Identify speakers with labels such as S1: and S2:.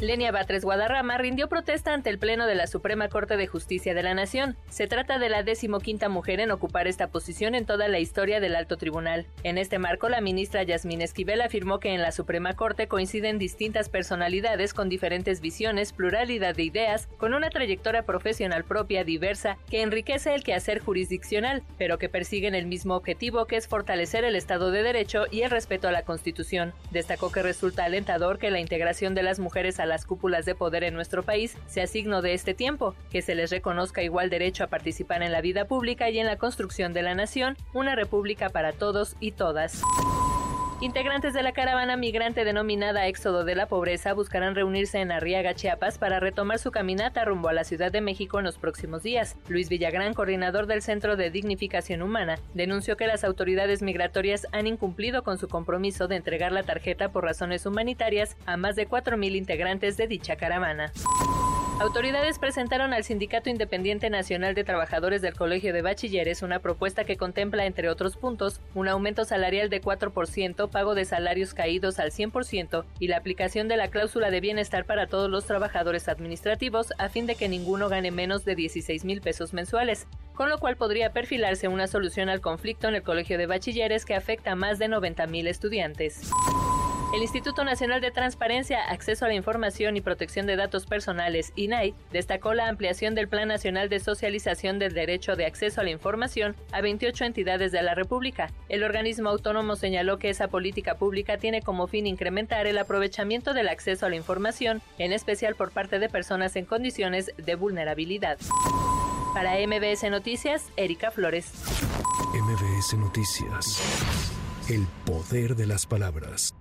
S1: Lenia Batres Guadarrama rindió protesta ante el Pleno de la Suprema Corte de Justicia de la Nación. Se trata de la decimoquinta mujer en ocupar esta posición en toda la historia del alto tribunal. En este marco, la ministra Yasmín Esquivel afirmó que en la Suprema Corte coinciden distintas personalidades con diferentes visiones, pluralidad de ideas, con una trayectoria profesional propia, diversa, que enriquece el quehacer jurisdiccional, pero que persiguen el mismo objetivo que es fortalecer el Estado de Derecho y el respeto a la Constitución. Destacó que resulta alentador que la integración de las mujeres a las cúpulas de poder en nuestro país sea signo de este tiempo, que se les reconozca igual derecho a participar en la vida pública y en la construcción de la nación, una república para todos y todas. Integrantes de la caravana migrante denominada Éxodo de la Pobreza buscarán reunirse en Arriaga, Chiapas, para retomar su caminata rumbo a la Ciudad de México en los próximos días. Luis Villagrán, coordinador del Centro de Dignificación Humana, denunció que las autoridades migratorias han incumplido con su compromiso de entregar la tarjeta por razones humanitarias a más de 4.000 integrantes de dicha caravana. Autoridades presentaron al Sindicato Independiente Nacional de Trabajadores del Colegio de Bachilleres una propuesta que contempla, entre otros puntos, un aumento salarial de 4%, pago de salarios caídos al 100% y la aplicación de la cláusula de bienestar para todos los trabajadores administrativos a fin de que ninguno gane menos de 16 mil pesos mensuales, con lo cual podría perfilarse una solución al conflicto en el Colegio de Bachilleres que afecta a más de 90 mil estudiantes. El Instituto Nacional de Transparencia, Acceso a la Información y Protección de Datos Personales, INAI, destacó la ampliación del Plan Nacional de Socialización del Derecho de Acceso a la Información a 28 entidades de la República. El organismo autónomo señaló que esa política pública tiene como fin incrementar el aprovechamiento del acceso a la información, en especial por parte de personas en condiciones de vulnerabilidad. Para MBS Noticias, Erika Flores.
S2: MBS Noticias. El poder de las palabras.